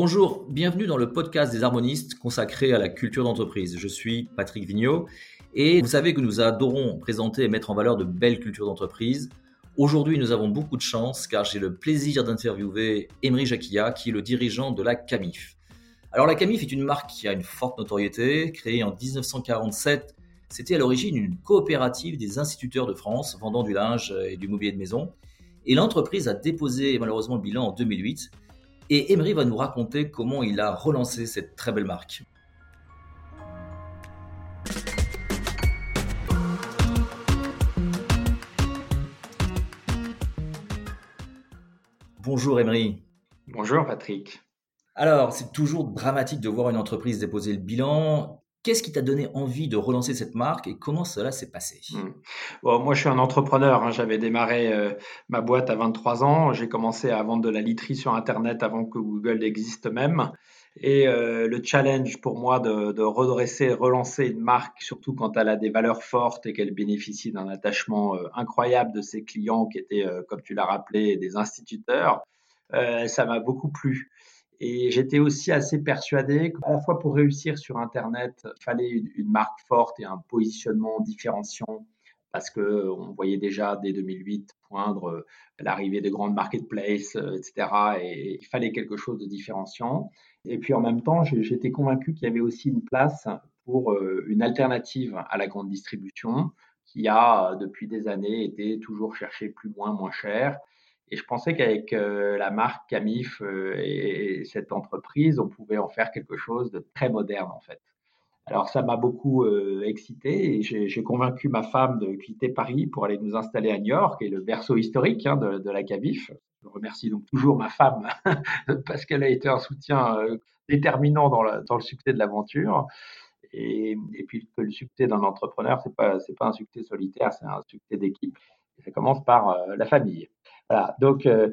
Bonjour, bienvenue dans le podcast des harmonistes consacré à la culture d'entreprise. Je suis Patrick Vigneault et vous savez que nous adorons présenter et mettre en valeur de belles cultures d'entreprise. Aujourd'hui, nous avons beaucoup de chance car j'ai le plaisir d'interviewer Emery Jacquilla qui est le dirigeant de la CAMIF. Alors la CAMIF est une marque qui a une forte notoriété, créée en 1947. C'était à l'origine une coopérative des instituteurs de France vendant du linge et du mobilier de maison. Et l'entreprise a déposé malheureusement le bilan en 2008 et Emery va nous raconter comment il a relancé cette très belle marque. Bonjour Emery. Bonjour Patrick. Alors, c'est toujours dramatique de voir une entreprise déposer le bilan. Qu'est-ce qui t'a donné envie de relancer cette marque et comment cela s'est passé? Hmm. Moi, je suis un entrepreneur. Hein. J'avais démarré euh, ma boîte à 23 ans. J'ai commencé à vendre de la literie sur Internet avant que Google existe même. Et euh, le challenge pour moi de, redresser, relancer une marque, surtout quand elle a des valeurs fortes et qu'elle bénéficie d'un attachement euh, incroyable de ses clients qui étaient, comme tu l'as rappelé, des instituteurs, ça m'a beaucoup plu. Et j'étais aussi assez persuadé qu'à la fois pour réussir sur Internet, il fallait une, marque forte et un positionnement différenciant parce que on voyait déjà dès 2008 poindre euh, l'arrivée des grandes marketplaces, euh, etc. Et il fallait quelque chose de différenciant. Et puis en même temps, j'étais convaincu qu'il y avait aussi une place pour euh, une alternative à la grande distribution qui a depuis des années été toujours chercher plus loin, moins cher et je pensais qu'avec euh, la marque Camif euh, et, cette entreprise, on pouvait en faire quelque chose de très moderne en fait. Alors ça m'a beaucoup euh, excité et j'ai convaincu ma femme de quitter Paris pour aller nous installer à New York, et le berceau historique hein, de, la Camif. Je remercie donc toujours ma femme parce qu'elle a été un soutien déterminant dans, le succès de l'aventure. Et, puis que le succès d'un entrepreneur, c'est pas pas un succès solitaire, c'est un succès d'équipe. Ça commence par la famille. Voilà. Donc, euh,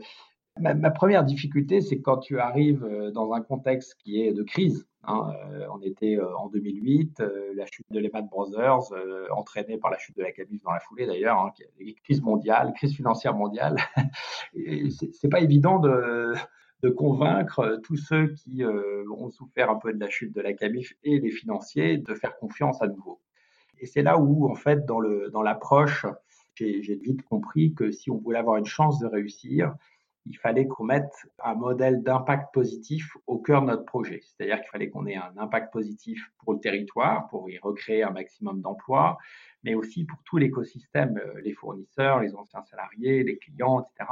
ma, première difficulté, c'est quand tu arrives euh, dans un contexte qui est de crise. Hein, euh, on était en 2008, la chute de Lehman Brothers, entraînée par la chute de la Camif dans la foulée d'ailleurs, hein, crise mondiale, crise financière mondiale. c'est pas évident de, de, convaincre tous ceux qui ont souffert un peu de la chute de la Camif et les financiers de faire confiance à nouveau. Et c'est là où, en fait, dans l'approche j'ai vite compris que si on voulait avoir une chance de réussir, il fallait qu'on mette un modèle d'impact positif au cœur de notre projet. C'est-à-dire qu'il fallait qu'on ait un impact positif pour le territoire, pour y recréer un maximum d'emplois, mais aussi pour tout l'écosystème, euh, les fournisseurs, les anciens salariés, les clients, etc.,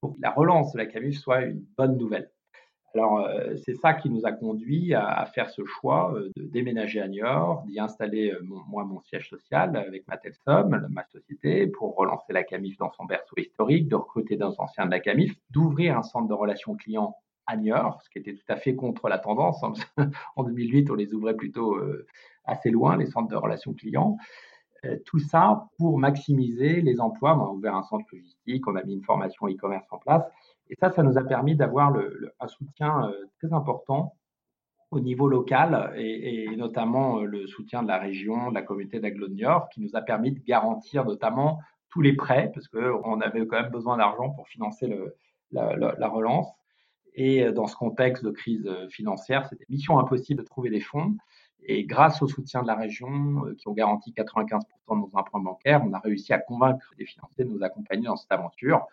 pour que la relance de la CAMUF soit une bonne nouvelle. Alors, euh, c'est ça qui nous a conduit à, faire ce choix euh, de déménager à Niort, d'y installer euh, moi mon siège social avec Matelsom, ma société, pour relancer la CAMIF dans son berceau historique, de recruter des anciens de la CAMIF, d'ouvrir un centre de relations clients à Niort, ce qui était tout à fait contre la tendance. en 2008, on les ouvrait plutôt assez loin, les centres de relations clients. Tout ça pour maximiser les emplois. On a ouvert un centre logistique, on a mis une formation e-commerce en place et ça, ça nous a permis d'avoir un soutien euh, très important au niveau local et, notamment euh, le soutien de la région, de la communauté d'Aglo-Niort, qui nous a permis de garantir notamment tous les prêts, parce qu'on avait quand même besoin d'argent pour financer la, relance. Et euh, dans ce contexte de crise financière, c'était mission impossible de trouver des fonds. Et grâce au soutien de la région, qui ont garanti 95% de nos emprunts bancaires, on a réussi à convaincre les financiers de nous accompagner dans cette aventure.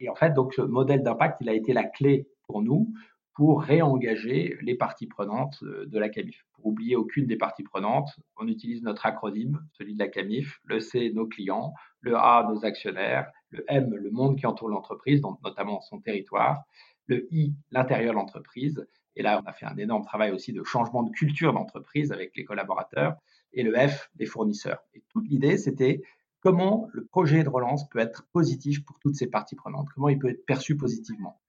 Et en fait, donc, ce modèle d'impact, il a été la clé pour nous pour réengager les parties prenantes euh, de la CAMIF. Pour oublier aucune des parties prenantes, on utilise notre acronyme, celui de la CAMIF, le C, nos clients, le A, nos actionnaires, le M, le monde qui entoure l'entreprise, notamment son territoire, le I, l'intérieur de l'entreprise. Et là, on a fait un énorme travail aussi de changement de culture d'entreprise avec les collaborateurs, et le F, les fournisseurs. Et toute l'idée, c'était comment le projet de relance peut être positif pour toutes ces parties prenantes, comment il peut être perçu positivement?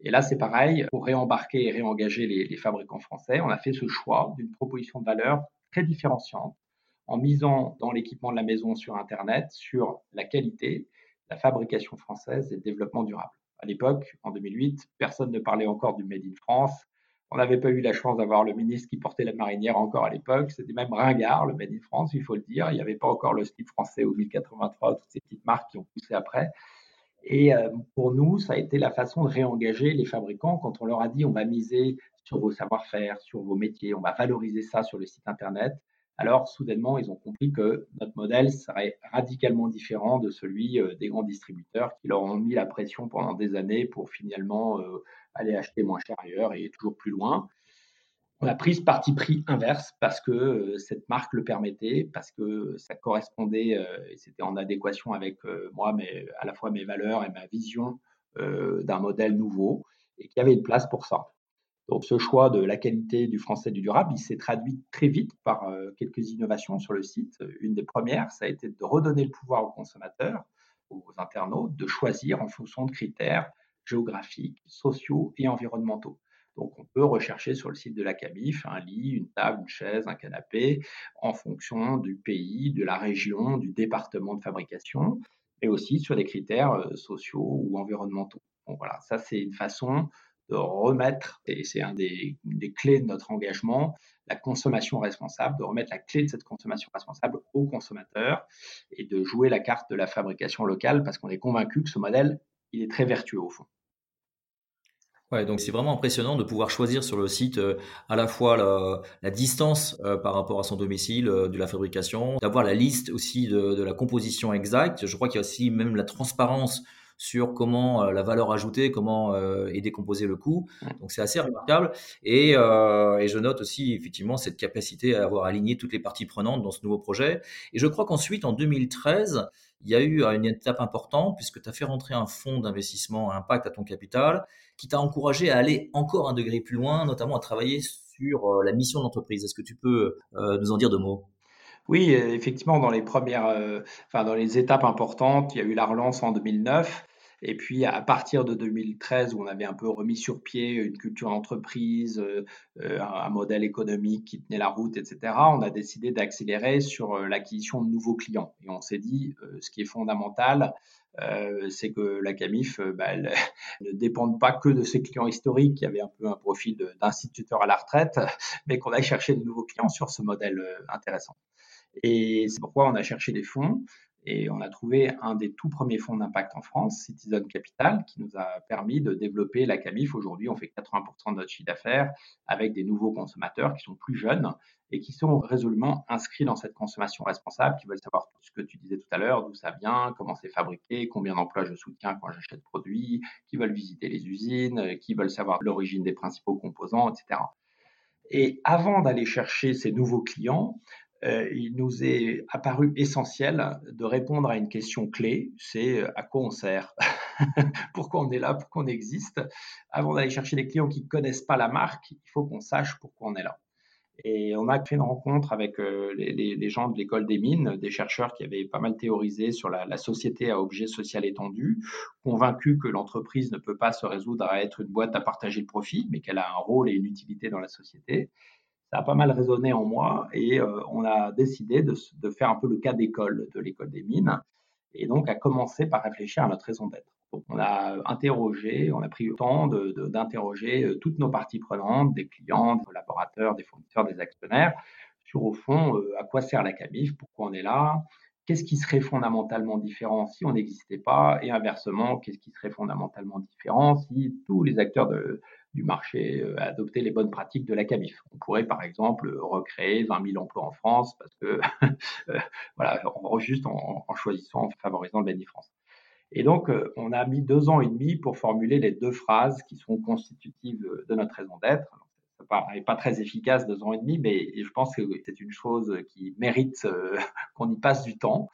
Et là, c'est pareil, pour réembarquer et réengager les, fabricants français, on a fait ce choix d'une proposition de valeur très différenciante en misant dans l'équipement de la maison sur Internet sur la qualité, la fabrication française et le développement durable. À l'époque, en 2008, personne ne parlait encore du Made in France. On n'avait pas eu la chance d'avoir le ministre qui portait la marinière encore à l'époque. C'était même ringard, le Made France, il faut le dire. Il n'y avait pas encore le slip français ou 1083, toutes ces petites marques qui ont poussé après. Et pour nous, ça a été la façon de réengager les fabricants quand on leur a dit on va miser sur vos savoir-faire, sur vos métiers, on va valoriser ça sur le site internet. Alors, soudainement, ils ont compris que notre modèle serait radicalement différent de celui des grands distributeurs qui leur ont mis la pression pendant des années pour finalement aller acheter moins cher ailleurs et toujours plus loin. On a pris ce parti pris inverse parce que cette marque le permettait, parce que ça correspondait et c'était en adéquation avec moi, mais à la fois mes valeurs et ma vision d'un modèle nouveau et qu'il y avait une place pour ça. Donc ce choix de la qualité du français du durable, il s'est traduit très vite par quelques innovations sur le site. Une des premières, ça a été de redonner le pouvoir aux consommateurs, aux internautes, de choisir en fonction de critères géographiques, sociaux et environnementaux. Donc, on peut rechercher sur le site de la CAMIF un lit, une table, une chaise, un canapé, en fonction du pays, de la région, du département de fabrication, et aussi sur des critères sociaux ou environnementaux. Voilà, ça c'est une façon de remettre, et c'est un des, clés de notre engagement, la consommation responsable, de remettre la clé de cette consommation responsable aux consommateurs et de jouer la carte de la fabrication locale parce qu'on est convaincu que ce modèle, il est très vertueux au fond. Ouais, donc c'est vraiment impressionnant de pouvoir choisir sur le site euh, à la fois la, distance euh, par rapport à son domicile euh, de la fabrication, d'avoir la liste aussi de, de, la composition exacte. Je crois qu'il y a aussi même la transparence sur comment euh, la valeur ajoutée, comment euh, est décomposé le coût. Donc c'est assez remarquable. Et, euh, et, je note aussi effectivement cette capacité à avoir aligné toutes les parties prenantes dans ce nouveau projet. Et je crois qu'ensuite, en 2013, il y a eu une étape importante puisque tu as fait rentrer un fonds d'investissement à impact à ton capital qui t'a encouragé à aller encore un degré plus loin, notamment à travailler sur la mission de l'entreprise. Est-ce que tu peux nous en dire deux mots? Oui, effectivement, dans les premières, enfin, dans les étapes importantes, il y a eu la relance en 2009. Et puis, à partir de 2013, où on avait un peu remis sur pied une culture d'entreprise, un modèle économique qui tenait la route, etc., on a décidé d'accélérer sur l'acquisition de nouveaux clients. Et on s'est dit, ce qui est fondamental, c'est que la CAMIF bah, ne dépend pas que de ses clients historiques qui avaient un peu un profil d'instituteur à la retraite, mais qu'on aille chercher de nouveaux clients sur ce modèle intéressant. Et c'est pourquoi on a cherché des fonds et on a trouvé un des tout premiers fonds d'impact en France, Citizen Capital, qui nous a permis de développer la CAMIF. Aujourd'hui, on fait 80% de notre chiffre d'affaires avec des nouveaux consommateurs qui sont plus jeunes et qui sont résolument inscrits dans cette consommation responsable, qui veulent savoir tout ce que tu disais tout à l'heure, d'où ça vient, comment c'est fabriqué, combien d'emplois je soutiens quand j'achète produits, qui veulent visiter les usines, qui veulent savoir l'origine des principaux composants, etc. Et avant d'aller chercher ces nouveaux clients, il nous est apparu essentiel de répondre à une question clé, c'est euh, à quoi on sert? Pourquoi on est là? Pourquoi on existe? Avant d'aller chercher des clients qui ne connaissent pas la marque, il faut qu'on sache pourquoi on est là. Et on a fait une rencontre avec euh, les, gens de l'école des mines, des chercheurs qui avaient pas mal théorisé sur la société à objet social étendu, convaincus que l'entreprise ne peut pas se résoudre à être une boîte à partager le profit, mais qu'elle a un rôle et une utilité dans la société ça a pas mal résonné en moi et euh, on a décidé de, faire un peu le cas d'école de l'école des mines et donc à commencer par réfléchir à notre raison d'être. on a interrogé, on a pris le temps d'interroger euh, toutes nos parties prenantes, des clients, des collaborateurs, des fournisseurs, des actionnaires, sur au fond euh, à quoi sert la CAMIF, pourquoi on est là, qu'est-ce qui serait fondamentalement différent si on n'existait pas, et inversement, qu'est-ce qui serait fondamentalement différent si tous les acteurs de, du marché euh, adopter les bonnes pratiques de la CAMIF. On pourrait par exemple recréer 20 000 emplois en France parce que euh, voilà, juste en, choisissant, en favorisant le Béni France. Et donc, euh, on a mis deux ans et demi pour formuler les deux phrases qui sont constitutives de notre raison d'être. Ça n'est pas très efficace, deux ans et demi, mais je pense que c'est une chose qui mérite qu'on y passe du temps.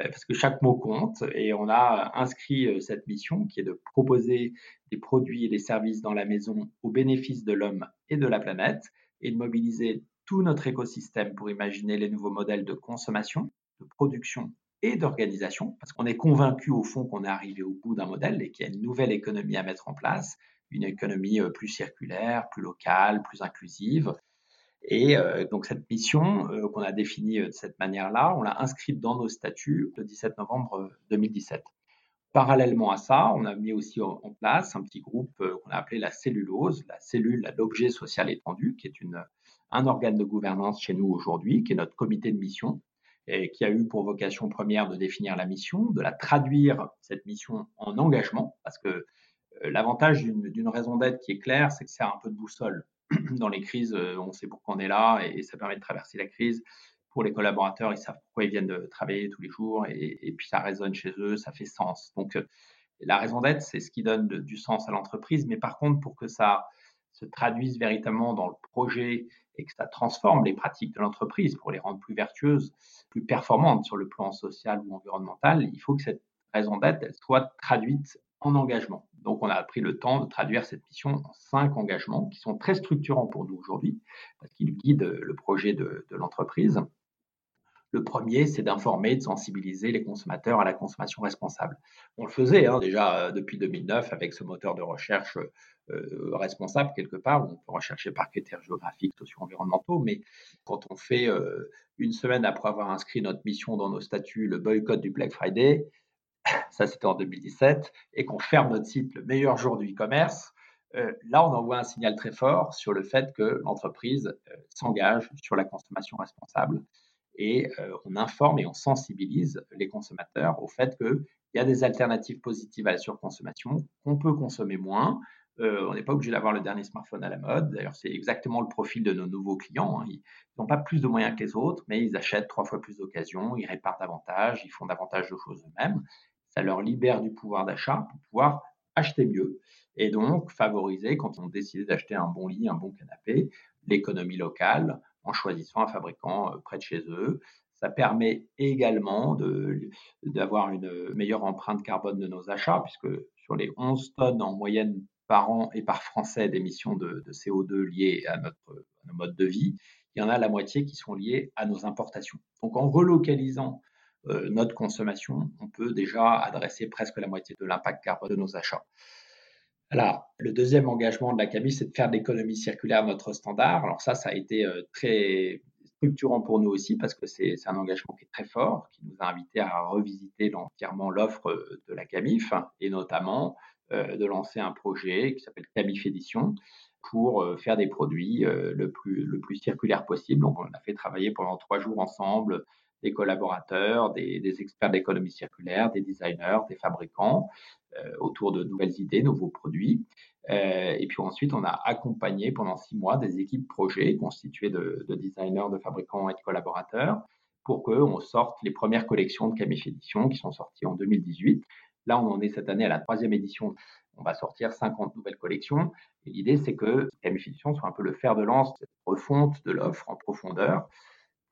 Euh, parce que chaque mot compte et on a inscrit euh, cette mission qui est de proposer des produits et des services dans la maison au bénéfice de l'homme et de la planète et de mobiliser tout notre écosystème pour imaginer les nouveaux modèles de consommation, de production et d'organisation, parce qu'on est convaincu au fond qu'on est arrivé au bout d'un modèle et qu'il y a une nouvelle économie à mettre en place, une économie euh, plus circulaire, plus locale, plus inclusive, et euh, donc cette mission euh, qu'on a définie euh, de cette manière-là, on l'a inscrite dans nos statuts le 17 novembre 2017. Parallèlement à ça, on a mis aussi en place un petit groupe qu'on a appelé la cellulose, la cellule à l'objet social étendu, qui est une, un organe de gouvernance chez nous aujourd'hui, qui est notre comité de mission. et qui a eu pour vocation première de définir la mission, de la traduire, cette mission, en engagement, parce que l'avantage d'une raison d'être qui est claire, c'est que c'est un peu de boussole. Dans les crises, euh, on sait pourquoi on est là et, ça permet de traverser la crise. Pour les collaborateurs, ils savent pourquoi ils viennent de travailler tous les jours et, puis ça résonne chez eux, ça fait sens. Donc, euh, la raison d'être, c'est ce qui donne du sens à l'entreprise. Mais par contre, pour que ça se traduise véritablement dans le projet et que ça transforme les pratiques de l'entreprise pour les rendre plus vertueuses, plus performantes sur le plan social ou environnemental, il faut que cette raison d'être soit traduite en engagement. Donc, on a pris le temps de traduire cette mission en cinq engagements qui sont très structurants pour nous aujourd'hui, parce qu'ils guident le projet de, l'entreprise. Le premier, c'est d'informer, de sensibiliser les consommateurs à la consommation responsable. On le faisait hein, déjà euh, depuis 2009 avec ce moteur de recherche euh, responsable quelque part, où on peut rechercher par critères géographiques, socio-environnementaux, mais quand on fait euh, une semaine après avoir inscrit notre mission dans nos statuts le boycott du Black Friday, ça c'était en 2017, et qu'on ferme notre site le meilleur jour du e-commerce, là, on envoie un signal très fort sur le fait que l'entreprise s'engage sur la consommation responsable et euh, on informe et on sensibilise les consommateurs au fait qu'il y a des alternatives positives à la surconsommation, qu'on peut consommer moins. Euh, on n'est pas obligé d'avoir le dernier smartphone à la mode. D'ailleurs, c'est exactement le profil de nos nouveaux clients. Hein. Ils n'ont pas plus de moyens que les autres, mais ils achètent trois fois plus d'occasions, ils réparent davantage, ils font davantage de choses eux-mêmes. Ça leur libère du pouvoir d'achat pour pouvoir acheter mieux et donc favoriser, quand on décide d'acheter un bon lit, un bon canapé, l'économie locale, en choisissant un fabricant euh, près de chez eux. Ça permet également d'avoir une meilleure empreinte carbone de nos achats, puisque sur les 11 tonnes en moyenne par an et par Français d'émissions de, CO2 liées à notre à nos modes de vie, il y en a la moitié qui sont liées à nos importations. Donc en relocalisant euh, notre consommation, on peut déjà adresser presque la moitié de l'impact carbone de nos achats. Alors, le deuxième engagement de la CAMI, c'est de faire de l'économie circulaire notre standard. Alors ça, ça a été euh, très structurant pour nous aussi parce que c'est un engagement qui est très fort, qui nous a invités à revisiter entièrement l'offre euh, de la CAMIF et notamment de lancer un projet qui s'appelle CAMIF Édition pour faire des produits le, plus, le plus circulaire possible. Donc, on a fait travailler pendant trois jours ensemble des collaborateurs, des, des experts d'économie circulaire, des designers, des fabricants, euh, autour de nouvelles idées, nouveaux produits. Euh, et puis ensuite, on a accompagné pendant six mois des équipes projets constituées de, designers, de fabricants et de collaborateurs pour qu'on sorte les premières collections de Camif Édition qui sont sorties en 2018. Là, on en est cette année à la troisième édition. On va sortir 50 nouvelles collections. L'idée, c'est que Camif Édition soit un peu le fer de lance, cette refonte de l'offre en profondeur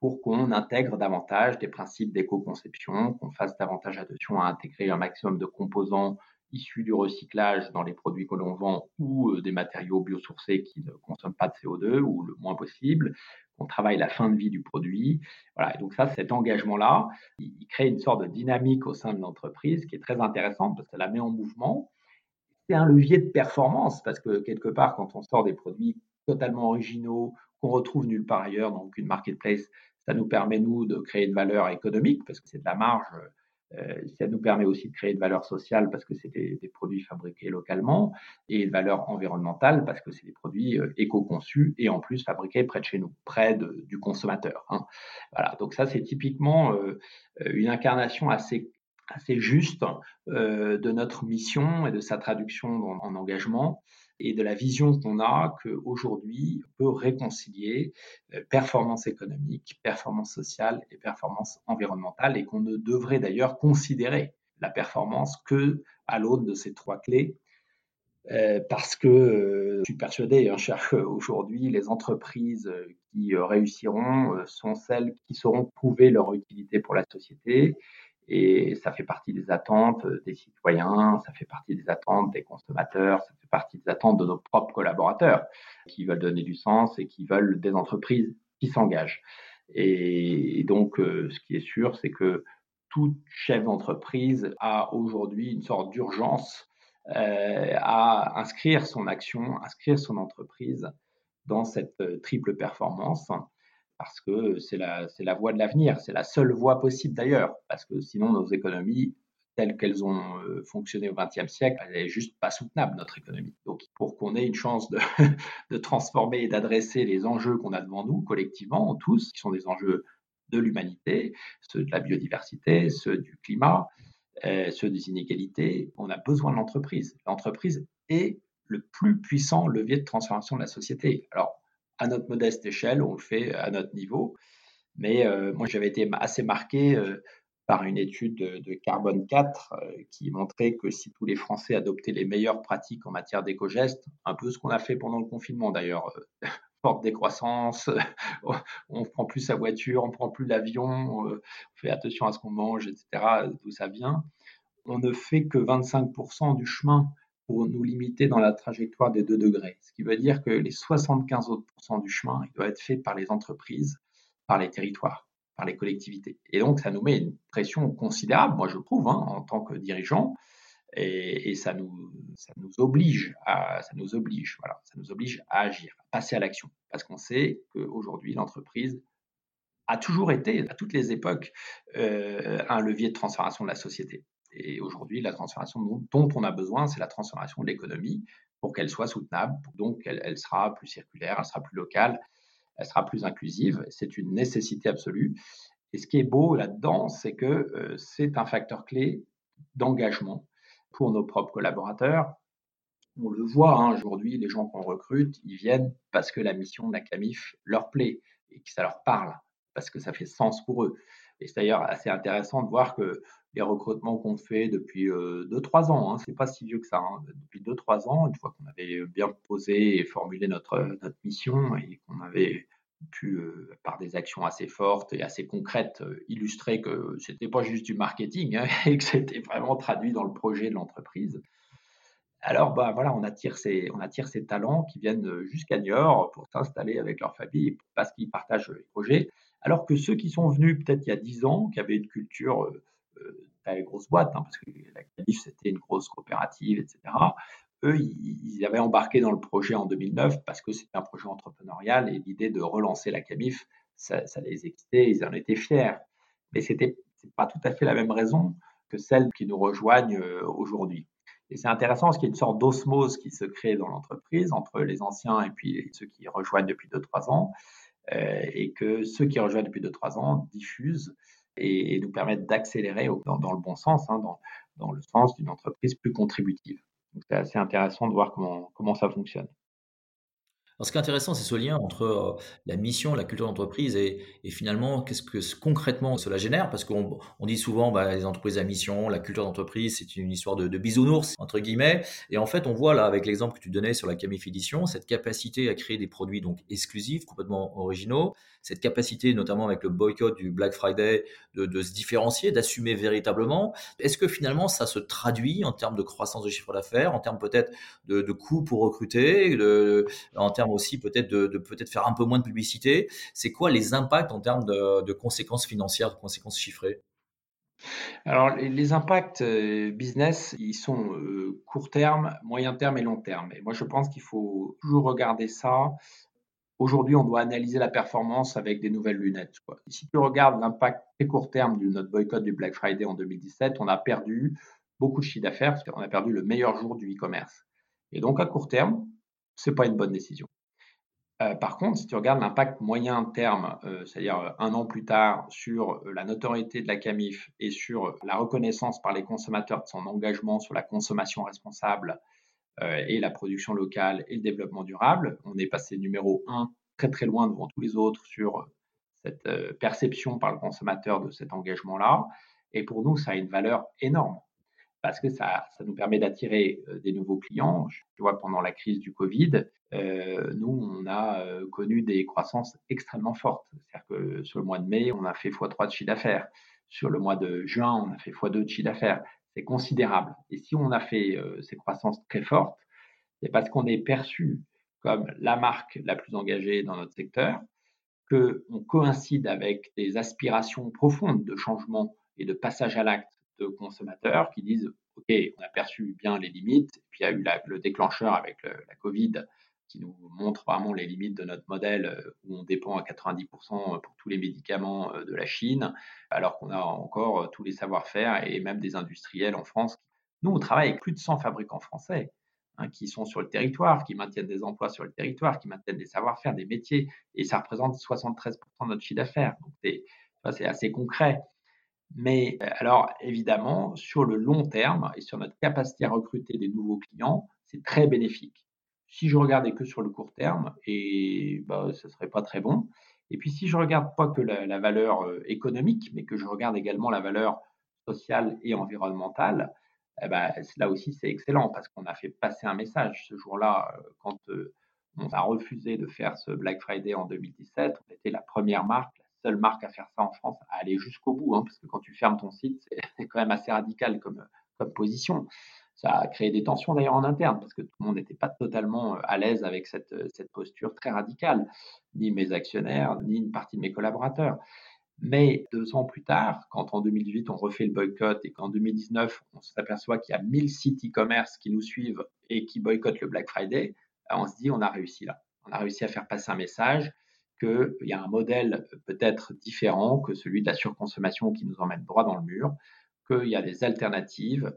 pour qu'on intègre davantage des principes d'éco-conception, qu'on fasse davantage attention à intégrer un maximum de composants issus du recyclage dans les produits que l'on vend ou euh, des matériaux biosourcés qui ne consomment pas de CO2 ou le moins possible, qu'on travaille la fin de vie du produit. Voilà, et donc ça, cet engagement-là, il, crée une sorte de dynamique au sein de l'entreprise qui est très intéressante parce que ça la met en mouvement. C'est un levier de performance parce que quelque part, quand on sort des produits totalement originaux, qu'on retrouve nulle part ailleurs dans aucune marketplace, ça nous permet, nous, de créer une valeur économique parce que c'est de la marge. Euh, ça nous permet aussi de créer une valeur sociale parce que c'est des, produits fabriqués localement et une valeur environnementale parce que c'est des produits euh, éco-conçus et en plus fabriqués près de chez nous, près du consommateur. Hein. Voilà, donc ça c'est typiquement euh, une incarnation assez assez juste de notre mission et de sa traduction en engagement et de la vision qu'on a qu'aujourd'hui, on peut réconcilier euh, performance économique, performance sociale et performance environnementale et qu'on ne devrait d'ailleurs considérer la performance que à l'aune de ces trois clés euh, parce que euh, je suis persuadé, hein, aujourd'hui, les entreprises qui réussiront sont celles qui sauront prouver leur utilité pour la société et ça fait partie des attentes des citoyens, ça fait partie des attentes des consommateurs, ça fait partie des attentes de nos propres collaborateurs qui veulent donner du sens et qui veulent des entreprises qui s'engagent. Et donc, euh, ce qui est sûr, c'est que tout chef d'entreprise a aujourd'hui une sorte d'urgence euh, à inscrire son action, inscrire son entreprise dans cette euh, triple performance parce que c'est la, voie de l'avenir, c'est la seule voie possible d'ailleurs, parce que sinon nos économies telles qu'elles ont euh, fonctionné au XXe siècle, elle n'est juste pas soutenable, notre économie. Donc pour qu'on ait une chance de, de transformer et d'adresser les enjeux qu'on a devant nous collectivement, tous, qui sont des enjeux de l'humanité, ceux de la biodiversité, ceux du climat, euh, ceux des inégalités. On a besoin de l'entreprise. L'entreprise est le plus puissant levier de transformation de la société. Alors, à notre modeste échelle, on le fait à notre niveau, mais euh, moi j'avais été assez marqué euh, par une étude de, Carbone 4 qui montrait que si tous les Français adoptaient les meilleures pratiques en matière d'éco-gestes, un peu ce qu'on a fait pendant le confinement d'ailleurs, forte décroissance, on prend plus sa voiture, on prend plus l'avion, on fait attention à ce qu'on mange, etc., d'où ça vient. On ne fait que 25% du chemin pour nous limiter dans la trajectoire des 2 degrés. Ce qui veut dire que les 75 autres du chemin, il doit être fait par les entreprises, par les territoires, par les collectivités. Et donc, ça nous met une pression considérable, moi je trouve, hein, en tant que dirigeant, et, ça, nous, ça nous oblige à, ça nous oblige, voilà, ça nous oblige à agir, à passer à l'action, parce qu'on sait qu'aujourd'hui l'entreprise a toujours été, à toutes les époques, euh, un levier de transformation de la société. Et aujourd'hui, la transformation dont, on a besoin, c'est la transformation de l'économie pour qu'elle soit soutenable. Donc, elle, sera plus circulaire, elle sera plus locale, elle sera plus inclusive. C'est une nécessité absolue. Et ce qui est beau là-dedans, c'est que euh, c'est un facteur clé d'engagement pour nos propres collaborateurs. On le voit hein, aujourd'hui, les gens qu'on recrute, ils viennent parce que la mission de la CAMIF leur plaît et que ça leur parle, parce que ça fait sens pour eux. Et c'est d'ailleurs assez intéressant de voir que les recrutements qu'on fait depuis 2-3 euh, ans, hein, c'est pas si vieux que ça, hein, depuis 2-3 ans, une fois qu'on avait bien posé et formulé notre, notre mission et qu'on avait pu, euh, par des actions assez fortes et assez concrètes, euh, illustrer que c'était pas juste du marketing hein, et que c'était vraiment traduit dans le projet de l'entreprise. Alors, bah, voilà, on attire, ces, on attire ces talents qui viennent jusqu'à Niort pour s'installer avec leur famille parce qu'ils partagent les projets. Alors que ceux qui sont venus peut-être il y a 10 ans, qui avaient une culture euh, euh grosse boîte, hein, parce que la Calif c'était une grosse coopérative, etc eux, ils avaient embarqué dans le projet en 2009 parce que c'était un projet entrepreneurial et l'idée de relancer la CAMIF, ça, les excitait, ils en étaient fiers. Mais ce n'était pas tout à fait la même raison que celles qui nous rejoignent euh, aujourd'hui. Et c'est intéressant parce qu'il y a une sorte d'osmose qui se crée dans l'entreprise entre les anciens et puis ceux qui rejoignent depuis 2-3 ans, euh, et que ceux qui rejoignent depuis 2-3 ans diffusent et, nous permettent d'accélérer dans, le bon sens, hein, dans, le sens d'une entreprise plus contributive c'est assez intéressant de voir comment ça fonctionne. Alors, ce qui est intéressant, c'est ce lien entre euh, la mission, la culture d'entreprise et, finalement, qu'est-ce que concrètement cela génère? Parce qu'on on dit souvent, bah, les entreprises à mission, la culture d'entreprise, c'est une histoire de, bisounours, entre guillemets. Et en fait, on voit là, avec l'exemple que tu donnais sur la Camif Edition, cette capacité à créer des produits donc exclusifs, complètement originaux, cette capacité, notamment avec le boycott du Black Friday, de, se différencier, d'assumer véritablement. Est-ce que finalement, ça se traduit en termes de croissance de chiffre d'affaires, en termes peut-être de, coûts pour recruter, en termes aussi peut-être de, peut-être faire un peu moins de publicité. C'est quoi les impacts en termes de, conséquences financières, de conséquences chiffrées? Alors, les, impacts euh, business, ils sont euh, court terme, moyen terme et long terme. Et moi, je pense qu'il faut toujours regarder ça Aujourd'hui, on doit analyser la performance avec des nouvelles lunettes. Si tu regardes l'impact très court terme de notre boycott du Black Friday en 2017, on a perdu beaucoup de chiffre d'affaires, on a perdu le meilleur jour du e-commerce. Et donc, à court terme, ce n'est pas une bonne décision. Euh, par contre, si tu regardes l'impact moyen terme, euh, c'est-à-dire euh, un an plus tard, sur la notoriété de la CAMIF et sur la reconnaissance par les consommateurs de son engagement sur la consommation responsable, euh, et la production locale et le développement durable. On est passé numéro un très très loin devant tous les autres sur cette perception par le consommateur de cet engagement-là. Et pour nous, ça a une valeur énorme parce que ça, ça nous permet d'attirer euh, des nouveaux clients. Je vois, pendant la crise du Covid, nous, on a connu des croissances extrêmement fortes. C'est-à-dire que sur le mois de mai, on a fait x3 de chiffre d'affaires. Sur le mois de juin, on a fait x2 de chiffre d'affaires c'est considérable. Et si on a fait euh, ces croissances très fortes, c'est parce qu'on est perçu comme la marque la plus engagée dans notre secteur, qu'on coïncide avec des aspirations profondes de changement et de passage à l'acte de consommateurs qui disent OK, on a perçu bien les limites, puis il y a eu le déclencheur avec la Covid qui nous montre vraiment les limites de notre modèle euh, où on dépend à 90% pour tous les médicaments euh, de la Chine, alors qu'on a encore euh, tous les savoir-faire et même des industriels en France. Nous, on travaille avec plus de 100 fabricants français hein, qui sont sur le territoire, qui maintiennent des emplois sur le territoire, qui maintiennent des savoir-faire, des métiers, et ça représente 73% de notre chiffre d'affaires. Donc, c'est assez concret. Mais alors, évidemment, sur le long terme et sur notre capacité à recruter des nouveaux clients, c'est très bénéfique. Si je regardais que sur le court terme, et bah, ce serait pas très bon. Et puis, si je regarde pas que la, valeur économique, mais que je regarde également la valeur sociale et environnementale, eh ben, là aussi, c'est excellent parce qu'on a fait passer un message. Ce jour-là, quand on a refusé de faire ce Black Friday en 2017, on était la première marque, seule marque à faire ça en France, à aller jusqu'au bout, hein, parce que quand tu fermes ton site, c'est quand même assez radical comme, position. Ça a créé des tensions d'ailleurs en interne, parce que tout le monde n'était pas totalement à l'aise avec cette, cette posture très radicale, ni mes actionnaires, ni une partie de mes collaborateurs. Mais deux ans plus tard, quand en 2018 on refait le boycott et qu'en 2019 on s'aperçoit qu'il y a 1000 sites e-commerce qui nous suivent et qui boycottent le Black Friday, ben, on se dit on a réussi là. On a réussi à faire passer un message qu'il y a un modèle peut-être différent que celui de la surconsommation qui nous emmène droit dans le mur, qu'il y a des alternatives,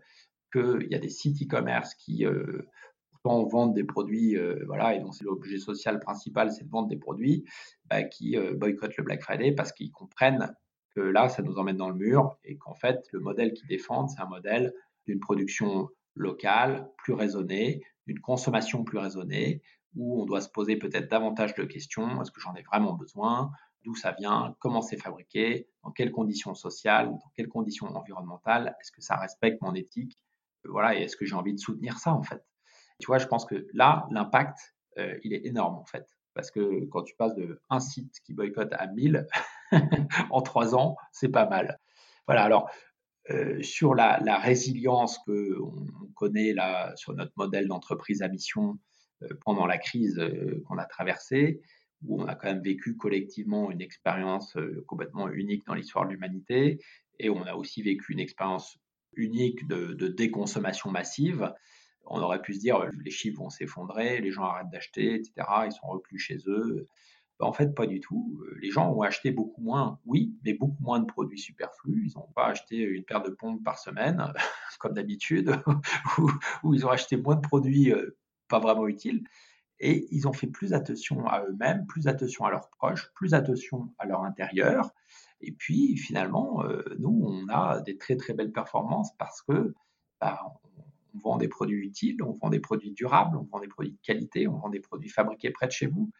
qu'il y a des sites e-commerce qui euh, pourtant vendent des produits, euh, voilà, et donc c'est l'objet social principal, c'est de vendre des produits, bah, qui euh, boycottent le Black Friday parce qu'ils comprennent que là, ça nous emmène dans le mur et qu'en fait, le modèle qu'ils défendent, c'est un modèle d'une production locale, plus raisonnée, d'une consommation plus raisonnée, où on doit se poser peut-être davantage de questions. Est-ce que j'en ai vraiment besoin? D'où ça vient? Comment c'est fabriqué? Dans quelles conditions sociales Dans quelles conditions environnementales? Est-ce que ça respecte mon éthique? Voilà, et est-ce que j'ai envie de soutenir ça en fait? Tu vois, je pense que là, l'impact, euh, il est énorme en fait. Parce que quand tu passes de un site qui boycotte à 1000 en trois ans, c'est pas mal. Voilà, alors euh, sur la, résilience que on, connaît là sur notre modèle d'entreprise à mission euh, pendant la crise euh, qu'on a traversée, où on a quand même vécu collectivement une expérience complètement unique dans l'histoire de l'humanité, et on a aussi vécu une expérience unique de, déconsommation massive. On aurait pu se dire les chiffres vont s'effondrer, les gens arrêtent d'acheter, etc. Ils sont reclus chez eux. Bah, en fait, pas du tout. Euh, les gens ont acheté beaucoup moins, oui, mais beaucoup moins de produits superflus. Ils n'ont pas acheté une paire de pompes par semaine, comme d'habitude, ou, ils ont acheté moins de produits euh, pas vraiment utiles. Et ils ont fait plus attention à eux-mêmes, plus attention à leurs proches, plus attention à leur intérieur. Et puis, finalement, euh, nous, on a des très, très belles performances parce que bah, on vend des produits utiles, on vend des produits durables, on vend des produits de qualité, on vend des produits fabriqués près de chez vous.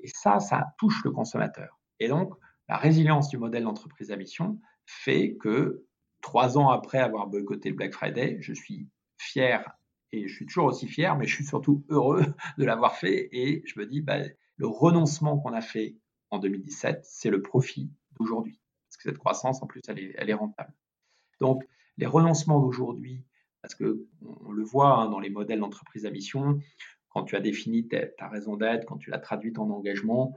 Et ça, ça touche le consommateur. Et donc, la résilience du modèle d'entreprise à mission fait que trois ans après avoir boycotté le Black Friday, je suis fier et je suis toujours aussi fier, mais je suis surtout heureux de l'avoir fait. Et je me dis, bah, le renoncement qu'on a fait en 2017, c'est le profit d'aujourd'hui. Parce que cette croissance, en plus, elle est, rentable. Donc, les renoncements d'aujourd'hui, parce que on le voit hein, dans les modèles d'entreprise à mission, quand tu as défini ta, raison d'être, quand tu l'as traduite en engagement,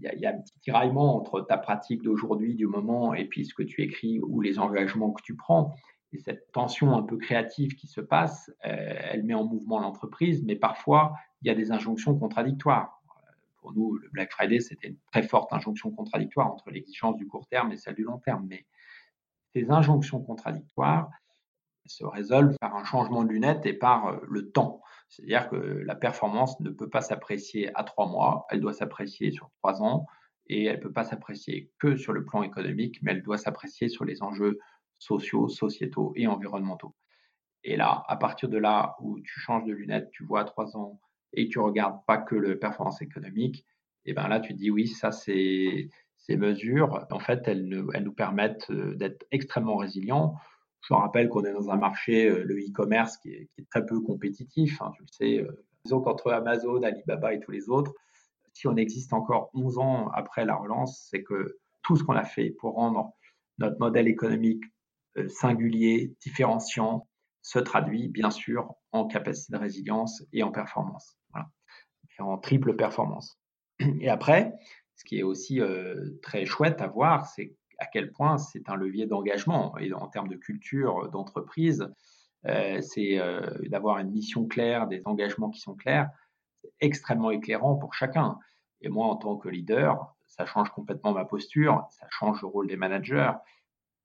il y, a un petit tiraillement entre ta pratique d'aujourd'hui, du moment, et puis ce que tu écris ou les engagements que tu prends. Et cette tension un peu créative qui se passe, euh, elle met en mouvement l'entreprise, mais parfois, il y a des injonctions contradictoires. Pour nous, le Black Friday, c'était une très forte injonction contradictoire entre l'exigence du court terme et celle du long terme. Mais ces injonctions contradictoires se résolvent par un changement de lunettes et par euh, le temps. C'est-à-dire que la performance ne peut pas s'apprécier à trois mois, elle doit s'apprécier sur trois ans et elle ne peut pas s'apprécier que sur le plan économique, mais elle doit s'apprécier sur les enjeux sociaux, sociétaux et environnementaux. Et là, à partir de là où tu changes de lunettes, tu vois à trois ans et tu regardes pas que la performance économique, et ben là tu dis oui, ça c'est ces mesures, en fait, elles, nous permettent euh, d'être extrêmement résilients. Je rappelle qu'on est dans un marché, euh, le e-commerce, qui, est très peu compétitif. Hein, tu le sais, euh, disons qu'entre Amazon, Alibaba et tous les autres, si on existe encore 11 ans après la relance, c'est que tout ce qu'on a fait pour rendre notre modèle économique singulier, différenciant, se traduit bien sûr en capacité de résilience et en performance. Voilà. En triple performance. Et après, ce qui est aussi très chouette à voir, c'est à quel point c'est un levier d'engagement et en termes de culture d'entreprise, euh, c'est euh, d'avoir une mission claire, des engagements qui sont clairs, extrêmement éclairant pour chacun. Et moi, en tant que leader, ça change complètement ma posture, ça change le rôle des managers,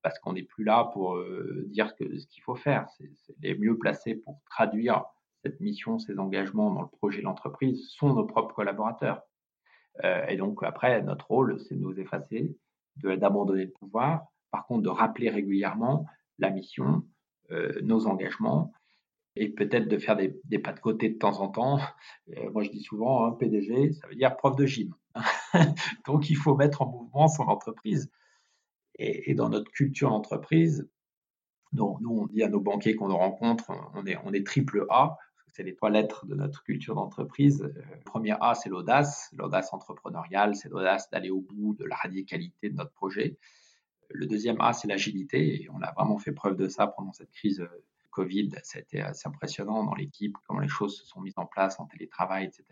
parce qu'on n'est plus là pour euh, dire ce qu'il faut faire. C'est les mieux placés pour traduire cette mission, ces engagements dans le projet de l'entreprise sont nos propres collaborateurs. et donc après, notre rôle, c'est de nous effacer d'abandonner le pouvoir. Par contre, de rappeler régulièrement la mission, euh, nos engagements et peut-être de faire des, pas de côté de temps en temps. Euh, moi, je dis souvent, hein, PDG, ça veut dire prof de gym. Donc, il faut mettre en mouvement son entreprise. Et, dans notre culture d'entreprise, nous, on dit à nos banquiers qu'on nous rencontre, on est, on est triple A, c'est les trois lettres de notre culture d'entreprise. Le euh, premier A, c'est l'audace, l'audace entrepreneuriale, c'est l'audace d'aller au bout de la radicalité de notre projet. Le deuxième A, c'est l'agilité, et on a vraiment fait preuve de ça pendant cette crise euh, Covid. Ça a été assez impressionnant dans l'équipe, comment les choses se sont mises en place en télétravail, etc.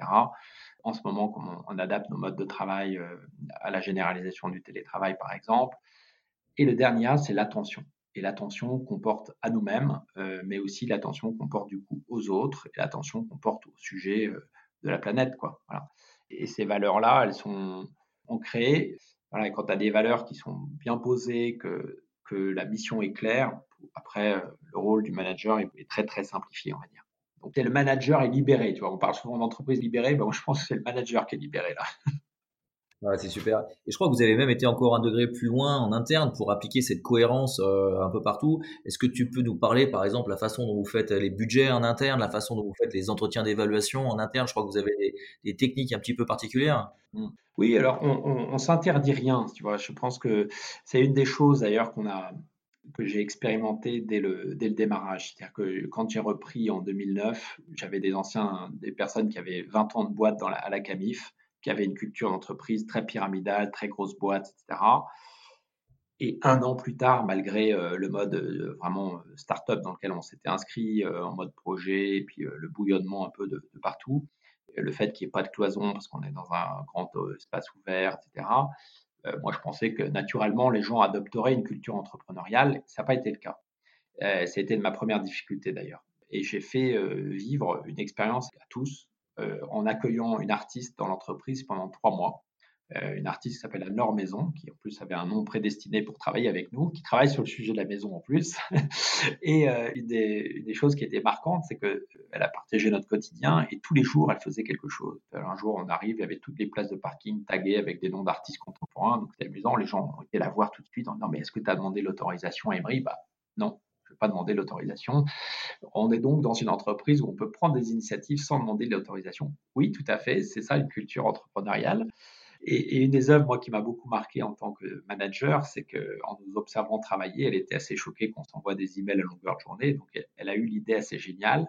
En ce moment, comment on adapte nos modes de travail euh, à la généralisation du télétravail, par exemple. Et le dernier c'est l'attention. Et l'attention qu'on porte à nous-mêmes, euh, mais aussi l'attention qu'on porte du coup aux autres, et l'attention qu'on porte au sujet de la planète. Quoi. Et ces valeurs-là, elles sont ancrées voilà, quand tu as des valeurs qui sont bien posées, que, que la mission est claire, après, euh, le rôle du manager est, très, très simplifié, on va dire. Donc, le manager est libéré. Tu vois, on parle souvent d'entreprise libérée, ben, moi, je pense que c'est le manager qui est libéré là. C'est super. Et je crois que vous avez même été encore un degré plus loin en interne pour appliquer cette cohérence euh, un peu partout. Est-ce que tu peux nous parler, par exemple, la façon dont vous faites les budgets en interne, la façon dont vous faites les entretiens d'évaluation en interne? Je crois que vous avez des, techniques un petit peu particulières. Mmh. Oui, alors on, on, s'interdit rien. Tu vois, je pense que c'est une des choses d'ailleurs qu'on a que j'ai expérimenté dès le, dès le démarrage. C'est-à-dire que quand j'ai repris en 2009, j'avais des anciens, des personnes qui avaient 20 ans de boîte à la CAMIF qui avait une culture d'entreprise très pyramidale, très grosse boîte, etc. Et un an plus tard, malgré euh, le mode euh, vraiment euh, start-up dans lequel on s'était inscrit, en mode projet, et puis le bouillonnement un peu de, partout, le fait qu'il n'y ait pas de cloison parce qu'on est dans un grand espace ouvert, etc. moi, je pensais que naturellement, les gens adopteraient une culture entrepreneuriale. Ça n'a pas été le cas. C'était ma première difficulté d'ailleurs. Et j'ai fait vivre une expérience à tous en accueillant une artiste dans l'entreprise pendant trois mois. Euh, une artiste qui s'appelle Anne Maison, qui en plus avait un nom prédestiné pour travailler avec nous, qui travaille sur le sujet de la maison en plus. et euh, une, des, choses qui était marquante, c'est qu'elle a partagé notre quotidien et tous les jours, elle faisait quelque chose. Un jour, on arrive, il y avait toutes les places de parking taguées avec des noms d'artistes contemporains, donc c'est amusant. Les gens ont été la voir tout de suite en disant Mais est-ce que tu as demandé l'autorisation à Emery? Bah non pas demander l'autorisation. On est donc dans une entreprise où on peut prendre des initiatives sans demander l'autorisation. Oui, tout à fait, c'est ça une culture entrepreneuriale. Et, une des œuvres, moi, qui m'a beaucoup marqué en tant que manager, c'est qu'en nous observant travailler, elle était assez choquée qu'on s'envoie des emails à longueur de journée. Donc, elle, a eu l'idée assez géniale,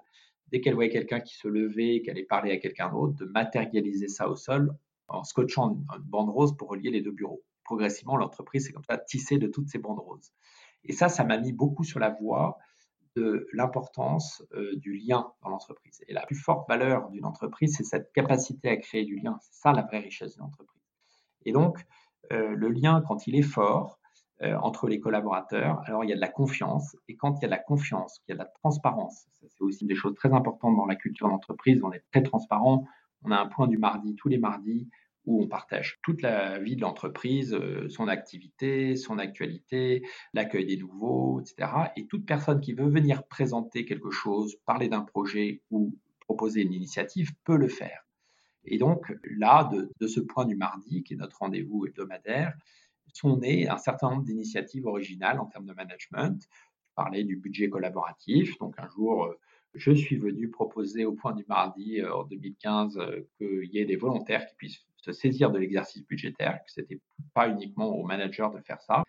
dès qu'elle voyait quelqu'un qui se levait, qu'elle allait parler à quelqu'un d'autre, de matérialiser ça au sol en scotchant une, bande rose pour relier les deux bureaux. Progressivement, l'entreprise, c'est comme ça, tissée de toutes ces bandes roses. Et ça, ça m'a mis beaucoup sur la voie de l'importance euh, du lien dans l'entreprise. Et la plus forte valeur d'une entreprise, c'est cette capacité à créer du lien. C'est ça la vraie richesse d'une entreprise. Et donc, euh, le lien, quand il est fort euh, entre les collaborateurs, alors il y a de la confiance. Et quand il y a de la confiance, qu'il y a de la transparence, c'est aussi des choses très importantes dans la culture d'entreprise. On est très transparent. On a un point du mardi tous les mardis où on partage toute la vie de l'entreprise, euh, son activité, son actualité, l'accueil des nouveaux, etc. Et toute personne qui veut venir présenter quelque chose, parler d'un projet ou proposer une initiative peut le faire. Et donc là, de, ce point du mardi, qui est notre rendez-vous hebdomadaire, sont nées un certain nombre d'initiatives originales en termes de management. Je parlais du budget collaboratif. Donc un jour, euh, je suis venu proposer au point du mardi euh, en 2015 qu'il y ait des volontaires qui puissent se saisir de l'exercice budgétaire, que c'était pas uniquement au manager de faire ça.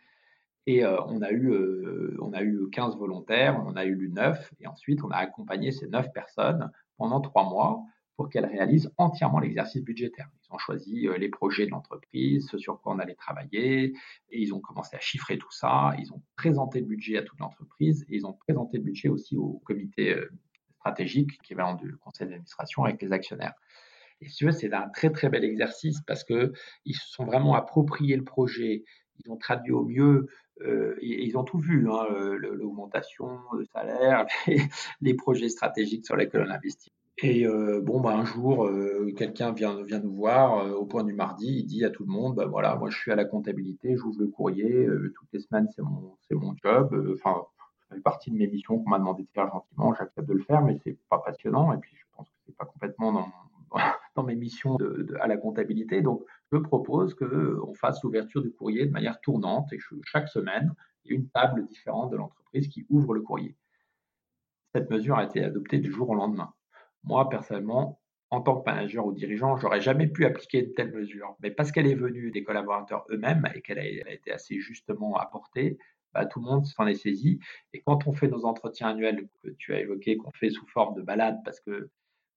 Et euh, on, a eu, euh, on a eu 15 volontaires, on a eu 9, et ensuite on a accompagné ces 9 personnes pendant 3 mois pour qu'elles réalisent entièrement l'exercice budgétaire. Ils ont choisi euh, les projets de l'entreprise, ce sur quoi on allait travailler, et ils ont commencé à chiffrer tout ça, ils ont présenté le budget à toute l'entreprise, et ils ont présenté le budget aussi au comité stratégique qui va du conseil d'administration avec les actionnaires. Et c'est un très très bel exercice parce que ils se sont vraiment appropriés le projet, ils ont traduit au mieux, euh, ils ont tout vu, hein, l'augmentation, le salaire, les, projets stratégiques sur lesquels on investit. Et euh, bon, bah, un jour, euh, quelqu'un vient, vient nous voir au point du mardi, il dit à tout le monde, bah, voilà, moi je suis à la comptabilité, j'ouvre le courrier, toutes les semaines c'est mon, mon job, enfin, ça fait partie de mes missions qu'on m'a demandé de faire gentiment, j'accepte de le faire, mais c'est pas passionnant, et puis je pense que c'est pas complètement dans, mes missions de, à la comptabilité. Donc, je propose qu'on fasse l'ouverture du courrier de manière tournante et chaque semaine, il y a une table différente de l'entreprise qui ouvre le courrier. Cette mesure a été adoptée du jour au lendemain. Moi, personnellement, en tant que manager ou dirigeant, j'aurais jamais pu appliquer une telle mesure. Mais parce qu'elle est venue des collaborateurs eux-mêmes et qu'elle a, été assez justement apportée, bah, tout le monde s'en est saisi. Et quand on fait nos entretiens annuels que tu as évoqués, qu'on fait sous forme de balade, parce que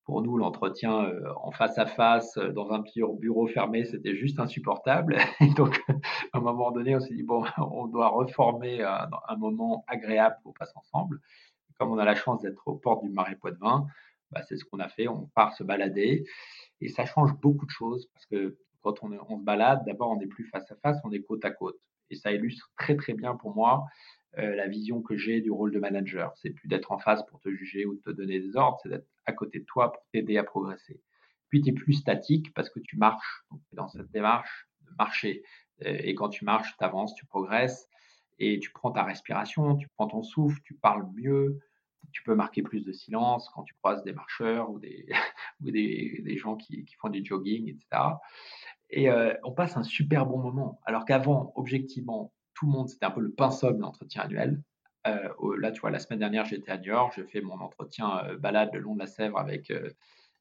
pour nous, l'entretien euh, en face à face, euh, dans un petit bureau fermé, c'était juste insupportable. Et donc, à un moment donné, on s'est dit, bon, on doit reformer un, moment agréable qu'on passe ensemble. Comme on a la chance d'être aux portes du Marais Poitevin, bah, c'est ce qu'on a fait. On part se balader. Et ça change beaucoup de choses parce que quand on se balade, d'abord, on n'est plus face à face, on est côte à côte. Et ça illustre très, très bien pour moi euh, la vision que j'ai du rôle de manager. C'est plus d'être en face pour te juger ou te donner des ordres, c'est d'être à côté de toi pour t'aider à progresser. Puis tu es plus statique parce que tu marches. Dans cette démarche de marcher. Euh, et quand tu marches, tu avances, tu progresses et tu prends ta respiration, tu prends ton souffle, tu parles mieux, tu peux marquer plus de silence quand tu croises des marcheurs ou des, ou des, gens qui, qui, font du jogging, etc. Et euh, on passe un super bon moment. Alors qu'avant, objectivement, tout le monde, c'était un peu le pain de l'entretien annuel. Euh, là, tu vois, la semaine dernière, j'étais à New York, j'ai fait mon entretien euh, balade le long de la Sèvre avec, euh,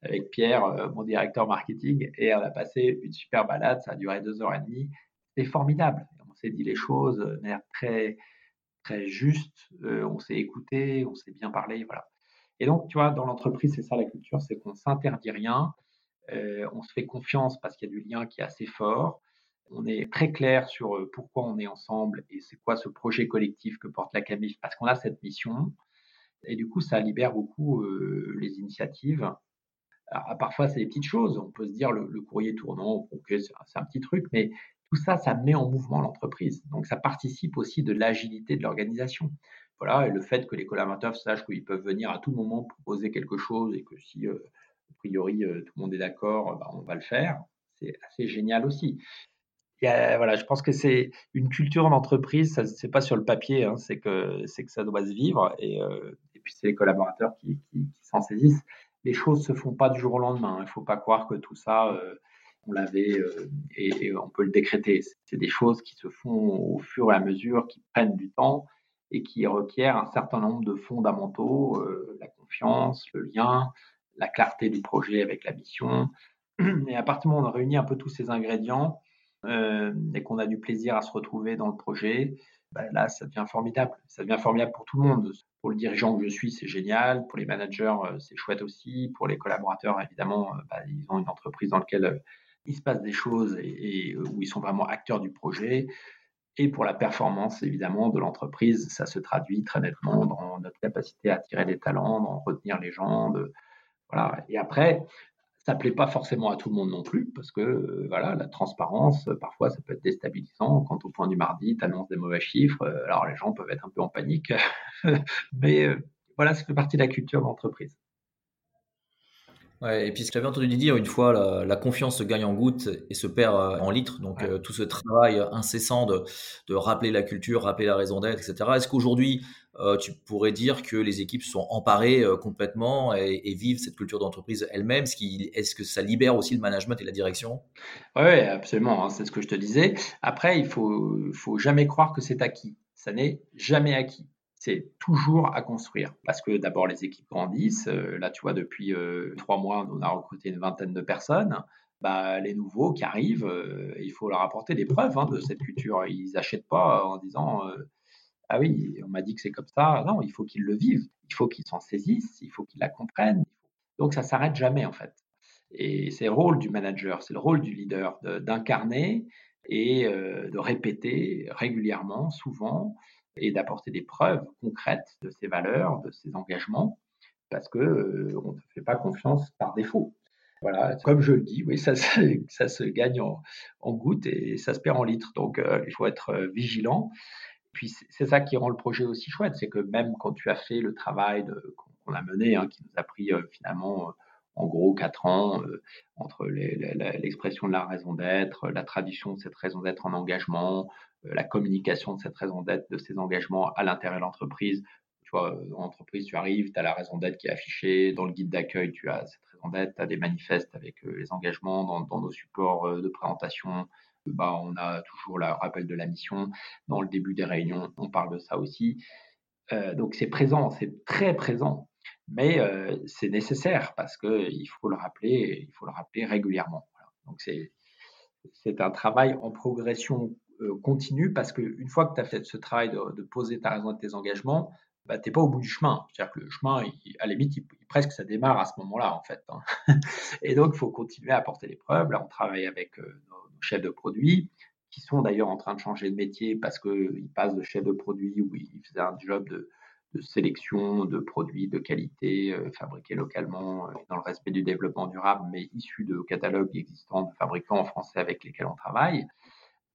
avec Pierre, mon directeur marketing, et on a passé une super balade, ça a duré deux heures et demie. C'était formidable. On s'est dit les choses de manière très, très juste, on s'est écouté, on s'est bien parlé, voilà. Et donc, tu vois, dans l'entreprise, c'est ça la culture, c'est qu'on s'interdit rien, on se fait confiance parce qu'il y a du lien qui est assez fort on est très clair sur pourquoi on est ensemble et c'est quoi ce projet collectif que porte la CAMIF, parce qu'on a cette mission. Et du coup, ça libère beaucoup les initiatives. Parfois, c'est des petites choses. On peut se dire le, courrier tournant, ok, c'est un, petit truc, mais tout ça, ça met en mouvement l'entreprise. Donc, ça participe aussi de l'agilité de l'organisation. Voilà, et le fait que les collaborateurs sachent qu'ils peuvent venir à tout moment proposer quelque chose et que si, a priori, tout le monde est d'accord, bah, on va le faire, c'est assez génial aussi voilà, je pense que c'est une culture d'entreprise, c'est pas sur le papier, hein, c'est que c'est que ça doit se vivre et, euh, et puis c'est les collaborateurs qui, qui, s'en saisissent. Les choses se font pas du jour au lendemain. Il ne faut pas croire que tout ça, euh, on l'avait euh, et, on peut le décréter. C'est des choses qui se font au fur et à mesure, qui prennent du temps et qui requièrent un certain nombre de fondamentaux, la confiance, le lien, la clarté du projet avec la mission. Et à partir du moment où on a réuni un peu tous ces ingrédients, euh, et qu'on a du plaisir à se retrouver dans le projet, bah, là, ça devient formidable. Ça devient formidable pour tout le monde. Pour le dirigeant que je suis, c'est génial. Pour les managers, euh, c'est chouette aussi. Pour les collaborateurs, évidemment, euh, bah, ils ont une entreprise dans laquelle il se passe des choses et, où ils sont vraiment acteurs du projet. Et pour la performance, évidemment, de l'entreprise, ça se traduit très nettement dans notre capacité à attirer des talents, dans retenir les gens. Et après, ça plaît pas forcément à tout le monde non plus, parce que euh, voilà, la transparence, euh, parfois, ça peut être déstabilisant. Quand au point du mardi, tu annonces des mauvais chiffres, euh, alors les gens peuvent être un peu en panique. Mais voilà, ça fait partie de la culture d'entreprise. Ouais, et puis ce que j'avais entendu dire une fois, la, confiance se gagne en gouttes et se perd en litres. Donc tout ce travail incessant de, de, rappeler la culture, rappeler la raison d'être, etc. Est-ce qu'aujourd'hui euh, tu pourrais dire que les équipes sont emparées euh, complètement et, vivent cette culture d'entreprise elles-mêmes? Est-ce que ça libère aussi le management et la direction? Oui, absolument. Hein, c'est ce que je te disais. Après, il faut, faut jamais croire que c'est acquis. Ça n'est jamais acquis. C'est toujours à construire parce que d'abord les équipes grandissent. Euh, là, tu vois, depuis trois mois, on a recruté une vingtaine de personnes. Bah, les nouveaux qui arrivent, il faut leur apporter des preuves hein, de cette culture. Ils n'achètent pas en disant ah oui, on m'a dit que c'est comme ça. Non, il faut qu'ils le vivent, il faut qu'ils s'en saisissent, il faut qu'ils la comprennent. Donc ça s'arrête jamais en fait. Et c'est le rôle du manager, c'est le rôle du leader d'incarner et euh, de répéter régulièrement, souvent, et d'apporter des preuves concrètes de ses valeurs, de ses engagements, parce que euh, on ne fait pas confiance par défaut. Voilà, comme je le dis, oui, ça, se gagne en, gouttes et ça se perd en litres. Donc, euh, il faut être vigilant puis c'est ça qui rend le projet aussi chouette, c'est que même quand tu as fait le travail qu'on a mené, hein, qui nous a pris euh, finalement euh, en gros quatre ans euh, entre l'expression de la raison d'être, la tradition de cette raison d'être en engagement, la communication de cette raison d'être, de ces engagements à l'intérieur de l'entreprise, Tu vois, dans l'entreprise, tu arrives, tu as la raison d'être qui est affichée. Dans le guide d'accueil, tu as cette raison d'être. Tu as des manifestes avec les engagements dans, dans nos supports de présentation. Bah, on a toujours le rappel de la mission. Dans le début des réunions, on parle de ça aussi. donc c'est présent, c'est très présent mais c'est nécessaire parce qu'il faut le rappeler, il faut le rappeler régulièrement. Donc c'est c'est un travail en progression continue parce qu'une fois que tu as fait ce travail de, poser ta raison de tes engagements, bah, tu n'es pas au bout du chemin. C'est-à-dire que le chemin, à la limite, presque ça démarre à ce moment-là, en fait. Hein. Et donc, il faut continuer à apporter les preuves. Là, on travaille avec nos, nos, chefs de produits, qui sont d'ailleurs en train de changer de métier parce qu'ils passent de chef de produit où ils faisaient un job de, de sélection de produits de qualité euh, fabriqués localement euh, dans le respect du développement durable, mais issus de catalogues existants de fabricants français avec lesquels on travaille,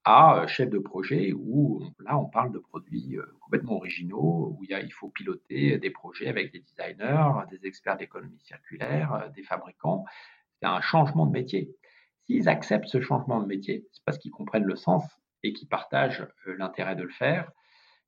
à euh, chef de projet où là on parle de produits complètement originaux, où il faut piloter des projets avec des designers, des experts d'économie circulaire, des fabricants. C'est un changement de métier. S'ils acceptent ce changement de métier, c'est parce qu'ils comprennent le sens et qu'ils partagent l'intérêt de le faire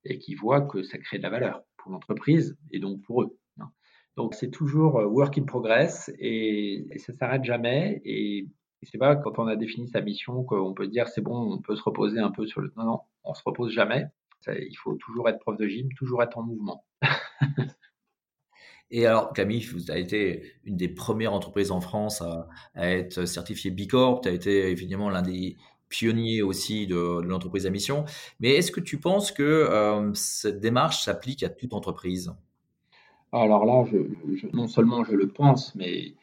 et qu'ils voient que ça crée de la valeur pour l'entreprise et donc pour eux. Hein. Donc c'est toujours euh, work in progress et, ça s'arrête jamais. Et, c'est pas quand on a défini sa mission qu'on peut dire c'est bon, on peut se reposer un peu sur le. Non, non, on se repose jamais. il faut toujours être prof de gym, toujours être en mouvement. Et alors, Camille, vous avez été une des premières entreprises en France à, être certifiée B Corp. Tu as été évidemment l'un des pionnier aussi de, l'entreprise à mission. Mais est-ce que tu penses que euh, cette démarche s'applique à toute entreprise? Alors là, non seulement je le pense, mais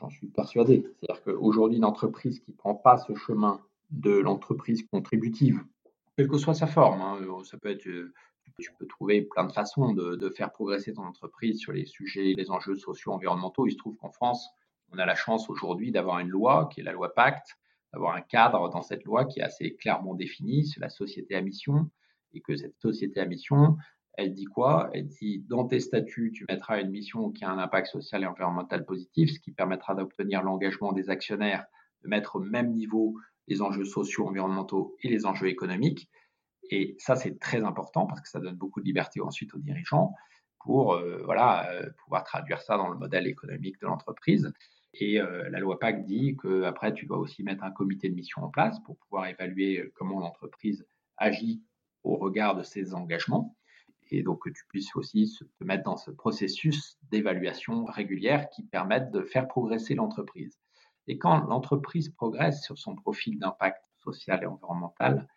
j'en suis persuadé. C'est-à-dire qu'aujourd'hui, une entreprise qui ne prend pas ce chemin de l'entreprise contributive, quelle que soit sa forme, hein, ça peut être, tu peux trouver plein de façons de, de, faire progresser ton entreprise sur les sujets, les enjeux sociaux, environnementaux. Il se trouve qu'en France, on a la chance aujourd'hui d'avoir une loi qui est la loi Pacte, d'avoir un cadre dans cette loi qui est assez clairement défini, c'est la société à mission, et que cette société à mission, elle dit quoi? Elle dit dans tes statuts, tu mettras une mission qui a un impact social et environnemental positif, ce qui permettra d'obtenir l'engagement des actionnaires de mettre au même niveau les enjeux sociaux, environnementaux et les enjeux économiques. Et ça, c'est très important parce que ça donne beaucoup de liberté ensuite aux dirigeants pour euh, voilà, euh, pouvoir traduire ça dans le modèle économique de l'entreprise. Et euh, la loi PAC dit qu'après, tu dois aussi mettre un comité de mission en place pour pouvoir évaluer euh, comment l'entreprise agit au regard de ses engagements. Et donc que tu puisses aussi te mettre dans ce processus d'évaluation régulière qui permette de faire progresser l'entreprise. Et quand l'entreprise progresse sur son profil d'impact social et environnemental,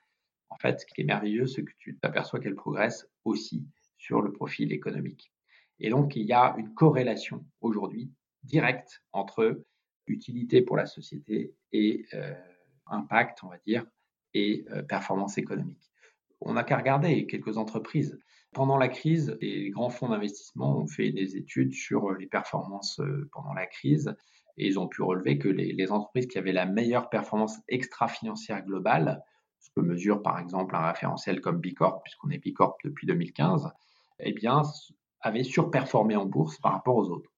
en fait, ce qui est merveilleux, c'est que tu t'aperçois qu'elle progresse aussi sur le profil économique. Et donc, il y a une corrélation aujourd'hui direct entre utilité pour la société et euh, impact, on va dire, et euh, performance économique. On n'a qu'à regarder quelques entreprises. Pendant la crise, les grands fonds d'investissement ont fait des études sur les performances euh, pendant la crise et ils ont pu relever que les, entreprises qui avaient la meilleure performance extra-financière globale, ce que mesure par exemple un référentiel comme Bicorp, puisqu'on est Bicorp depuis 2015, eh bien, avaient surperformé en bourse par rapport aux autres.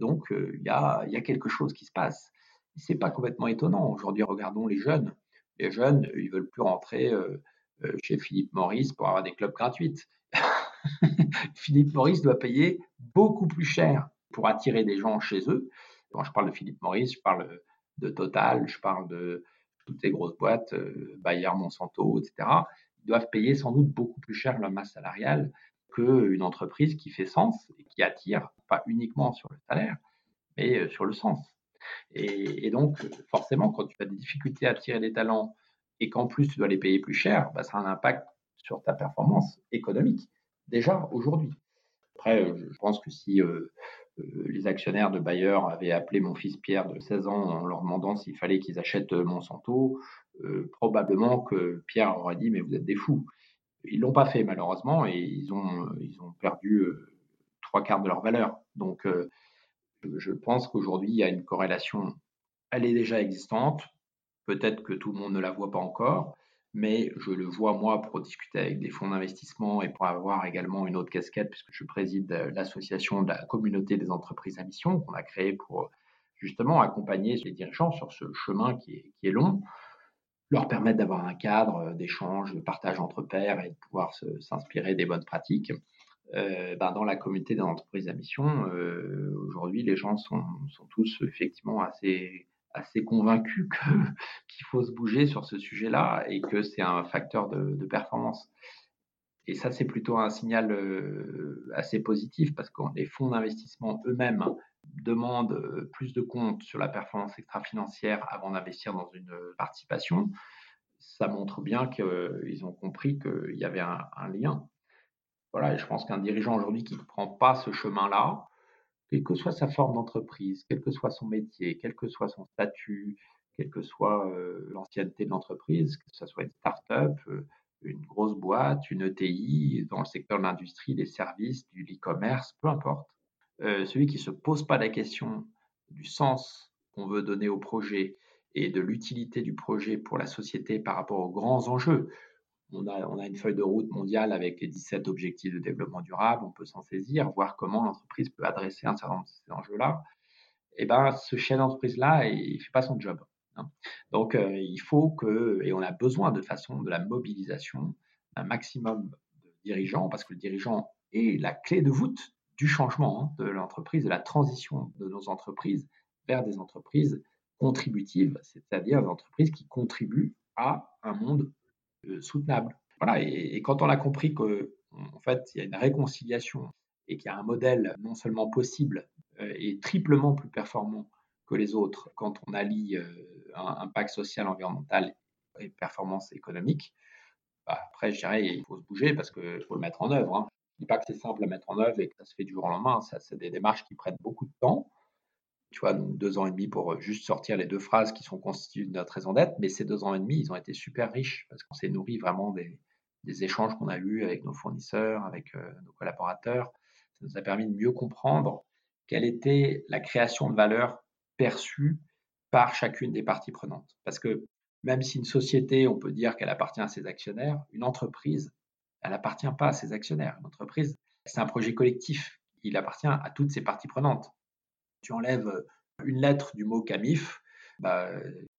Donc, euh, il y, a, quelque chose qui se passe. Ce n'est pas complètement étonnant. Aujourd'hui, regardons les jeunes. Les jeunes, ils veulent plus rentrer euh, euh, chez Philippe Maurice pour avoir des clubs gratuits. Philippe Maurice doit payer beaucoup plus cher pour attirer des gens chez eux. Quand je parle de Philippe Maurice, je parle de Total, je parle de toutes ces grosses boîtes, Bayer, Monsanto, etc. Ils doivent payer sans doute beaucoup plus cher leur masse salariale qu'une entreprise qui fait sens et qui attire, pas uniquement sur le salaire, mais euh, sur le sens. Et, donc, forcément, quand tu as des difficultés à attirer des talents et qu'en plus tu dois les payer plus cher, bah, ça a un impact sur ta performance économique, déjà aujourd'hui. Après, euh, je pense que si euh, les actionnaires de Bayer avaient appelé mon fils Pierre de 16 ans en leur demandant s'il fallait qu'ils achètent Monsanto, probablement que Pierre aurait dit Mais vous êtes des fous. Ils l'ont pas fait malheureusement et ils ont, ils ont perdu euh, trois quarts de leur valeur. Donc, euh, je pense qu'aujourd'hui, il y a une corrélation. Elle est déjà existante. Peut-être que tout le monde ne la voit pas encore, mais je le vois moi pour discuter avec des fonds d'investissement et pour avoir également une autre casquette, puisque je préside l'association de la communauté des entreprises à mission qu'on a créée pour justement accompagner les dirigeants sur ce chemin qui qui est long leur permettre d'avoir un cadre d'échange, de partage entre pairs et de pouvoir s'inspirer des bonnes pratiques. Ben, dans la communauté des entreprises à mission, aujourd'hui, les gens sont, tous effectivement assez, convaincus qu'il faut se bouger sur ce sujet-là et que c'est un facteur de, performance. Et ça, c'est plutôt un signal assez positif parce que les fonds d'investissement eux-mêmes demandent plus de comptes sur la performance extra-financière avant d'investir dans une participation. Ça montre bien qu'ils ont compris qu'il y avait un lien voilà, et je pense qu'un dirigeant aujourd'hui qui ne prend pas ce chemin-là, quelle que soit sa forme d'entreprise, quel que soit son métier, quel que soit son statut, quelle que soit euh, l'ancienneté de l'entreprise, que ce soit une start-up, euh, une grosse boîte, une ETI, dans le secteur de l'industrie, des services, du e-commerce, peu importe. Euh, celui qui ne se pose pas la question du sens qu'on veut donner au projet et de l'utilité du projet pour la société par rapport aux grands enjeux on a, une feuille de route mondiale avec les 17 objectifs de développement durable, on peut s'en saisir, voir comment l'entreprise peut adresser un certain nombre de ces enjeux-là. Et eh ben, ce chef d'entreprise-là, il ne fait pas son job. Hein. Donc, euh, il faut que, et on a besoin de façon de la mobilisation d'un maximum de dirigeants, parce que le dirigeant est la clé de voûte du changement hein, de l'entreprise, de la transition de nos entreprises vers des entreprises contributives, c'est-à-dire des entreprises qui contribuent à un monde soutenable. Voilà, et, quand on a compris que en fait, il y a une réconciliation et qu'il y a un modèle non seulement possible euh, et triplement plus performant que les autres quand on allie euh, un impact social, environnemental et performance économique, bah, après, je dirais, il faut se bouger parce qu'il faut le mettre en œuvre. Hein. Je ne dis pas que c'est simple à mettre en œuvre et que ça se fait du jour au lendemain. Ça, c'est des démarches qui prennent beaucoup de temps tu vois, donc deux ans et demi pour euh, juste sortir les deux phrases qui sont constituées de notre raison d'être. Mais ces deux ans et demi, ils ont été super riches parce qu'on s'est nourri vraiment des, échanges qu'on a eus avec nos fournisseurs, avec euh, nos collaborateurs. Ça nous a permis de mieux comprendre quelle était la création de valeur perçue par chacune des parties prenantes. Parce que même si une société, on peut dire qu'elle appartient à ses actionnaires, une entreprise, elle n'appartient pas à ses actionnaires. Une entreprise, c'est un projet collectif. Il appartient à toutes ses parties prenantes tu enlèves une lettre du mot CAMIF, bah,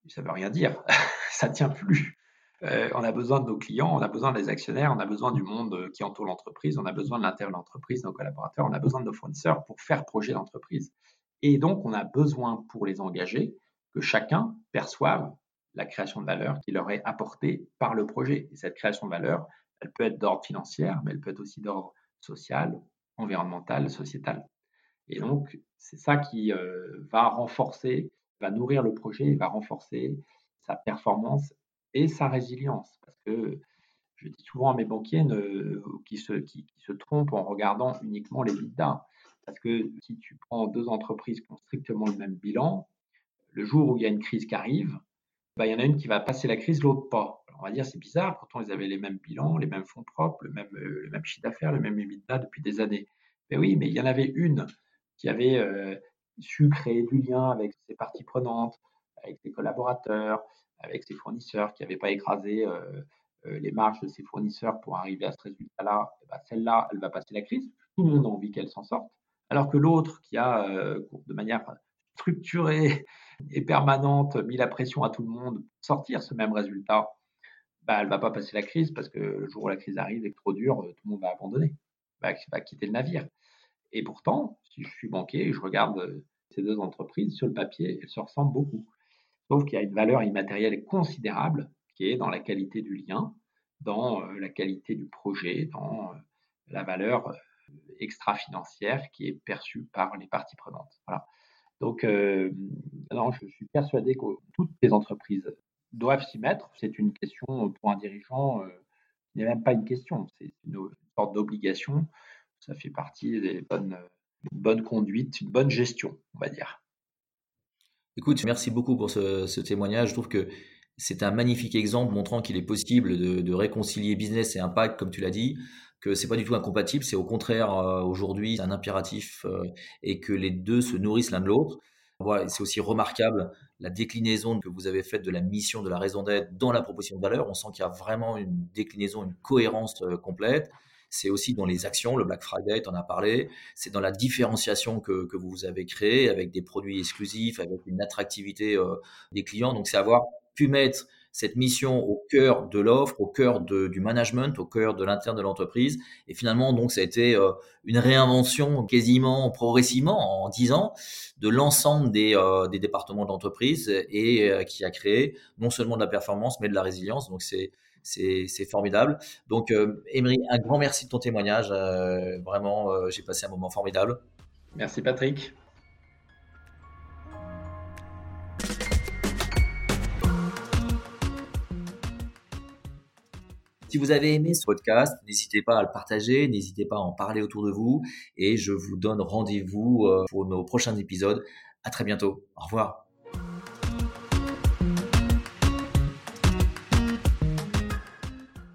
ça ne veut rien dire, ça ne tient plus. on a besoin de nos clients, on a besoin des actionnaires, on a besoin du monde qui entoure l'entreprise, on a besoin de l'intérieur de l'entreprise, nos collaborateurs, on a besoin de nos fournisseurs pour faire projet d'entreprise. Et donc, on a besoin pour les engager que chacun perçoive la création de valeur qui leur est apportée par le projet. Et cette création de valeur, elle peut être d'ordre financier, mais elle peut être aussi d'ordre social, environnemental, sociétal. Et donc, c'est ça qui euh, va renforcer, va nourrir le projet, va renforcer sa performance et sa résilience. Parce que je dis souvent à mes banquiers qui, se, qui, se trompent en regardant uniquement les bidas. Parce que si tu prends deux entreprises qui ont strictement le même bilan, le jour où il y a une crise qui arrive, bah, il y en a une qui va passer la crise, l'autre pas. on va dire c'est bizarre, pourtant ils avaient les mêmes bilans, les mêmes fonds propres, le même, euh, chiffre d'affaires, le même EBITDA depuis des années. Mais oui, mais il y en avait une qui avait euh, su créer du lien avec ses parties prenantes, avec ses collaborateurs, avec ses fournisseurs, qui n'avaient pas écrasé euh, euh, les marges de ses fournisseurs pour arriver à ce résultat-là, eh ben, celle-là, elle va passer la crise. Tout le monde a envie qu'elle s'en sorte. Alors que l'autre, qui a de manière structurée et permanente mis la pression à tout le monde pour sortir ce même résultat, bah, elle ne va pas passer la crise parce que le jour où la crise arrive et que trop dur, tout le monde va abandonner, va, va quitter le navire. Et pourtant, je suis banquier et je regarde euh, ces deux entreprises, sur le papier, elles se ressemblent beaucoup. Sauf qu'il y a une valeur immatérielle considérable qui est dans la qualité du lien, dans euh, la qualité du projet, dans euh, la valeur extra-financière qui est perçue par les parties prenantes. Donc, non, je suis persuadé que toutes les entreprises doivent s'y mettre. C'est une question pour un dirigeant, ce n'est même pas une question, c'est une sorte d'obligation ça fait partie des bonnes, bonne conduite, une bonne gestion, on va dire. Écoute, merci beaucoup pour ce, témoignage. Je trouve que c'est un magnifique exemple montrant qu'il est possible de, réconcilier business et impact, comme tu l'as dit, que c'est pas du tout incompatible, c'est au contraire euh, aujourd'hui un impératif euh, et que les deux se nourrissent l'un de l'autre. C'est aussi remarquable la déclinaison que vous avez faite de la mission, de la raison d'être dans la proposition de valeur. On sent qu'il y a vraiment une déclinaison, une cohérence euh, complète c'est aussi dans les actions, le Black Friday, tu en as parlé, c'est dans la différenciation que, que, vous avez créée avec des produits exclusifs, avec une attractivité euh, des clients. Donc c'est avoir pu mettre cette mission au cœur de l'offre, au cœur du management, au cœur de l'interne de l'entreprise. Et finalement, donc, ça a été euh, une réinvention quasiment progressivement en 10 ans de l'ensemble des, euh, des, départements d'entreprise et qui a créé non seulement de la performance, mais de la résilience. Donc, c'est c'est formidable. Donc, Emery, un grand merci de ton témoignage. vraiment, j'ai passé un moment formidable. Merci Patrick. Si vous avez aimé ce podcast, n'hésitez pas à le partager, n'hésitez pas à en parler autour de vous et je vous donne rendez-vous euh, pour nos prochains épisodes. À très bientôt. Au revoir.